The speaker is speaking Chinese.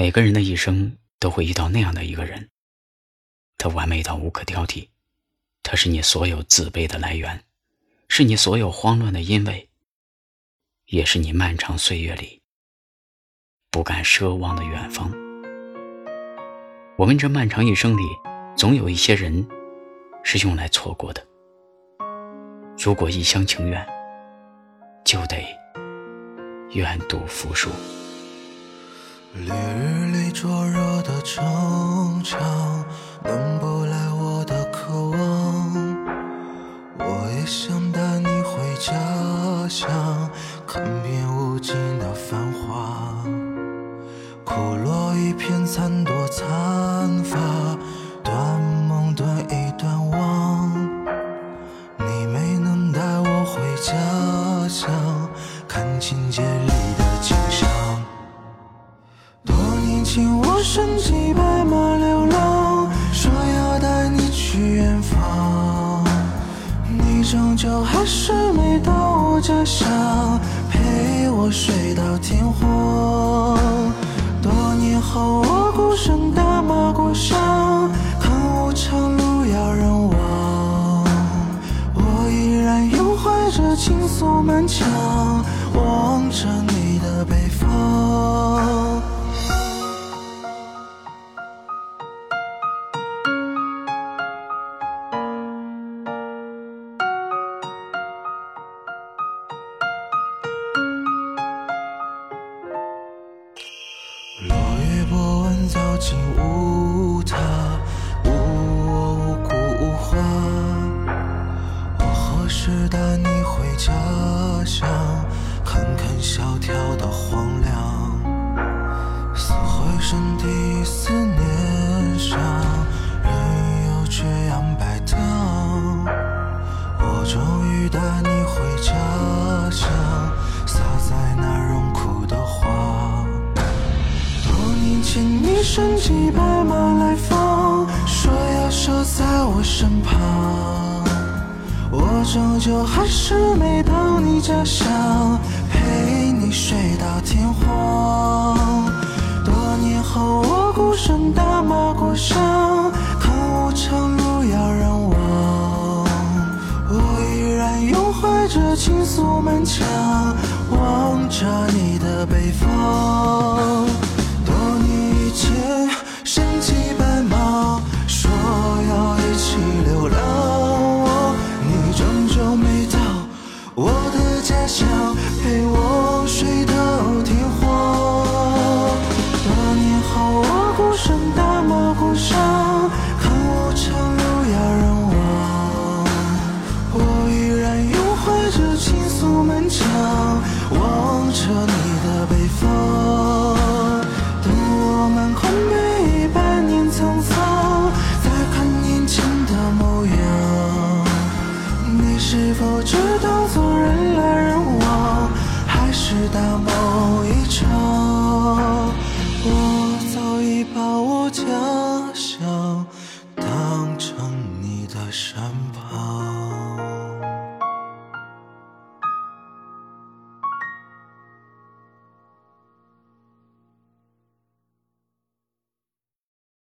每个人的一生都会遇到那样的一个人，他完美到无可挑剔，他是你所有自卑的来源，是你所有慌乱的因为，也是你漫长岁月里不敢奢望的远方。我们这漫长一生里，总有一些人是用来错过的。如果一厢情愿，就得愿赌服输。烈日里灼热的城墙，能不来我的渴望。我也想带你回家乡，看遍无尽的繁华。枯落一片残朵残发，断梦断忆断望。你没能带我回家乡，看清街里的我身骑白马流浪，说要带你去远方，你终究还是没到我家乡，陪我睡到天荒。多年后我孤身打马过乡，看无常路遥人亡，我依然拥怀着情愫满腔，望着你的北方。带你回家乡，看看萧条的荒凉。撕毁身体思念伤，人又缺氧白糖。我终于带你回家乡，撒在那荣枯的花。多年前你身骑白马来访，说要守在我身旁，终究还是没到你家乡，陪你睡到天荒。多年后我孤身打马过乡，看无常路遥人亡，我依然拥怀着情愫满腔，望着你的北方。着你的北方。等我们空对一百年沧桑，再看年轻的模样。你是否知道做人来人往，还是大梦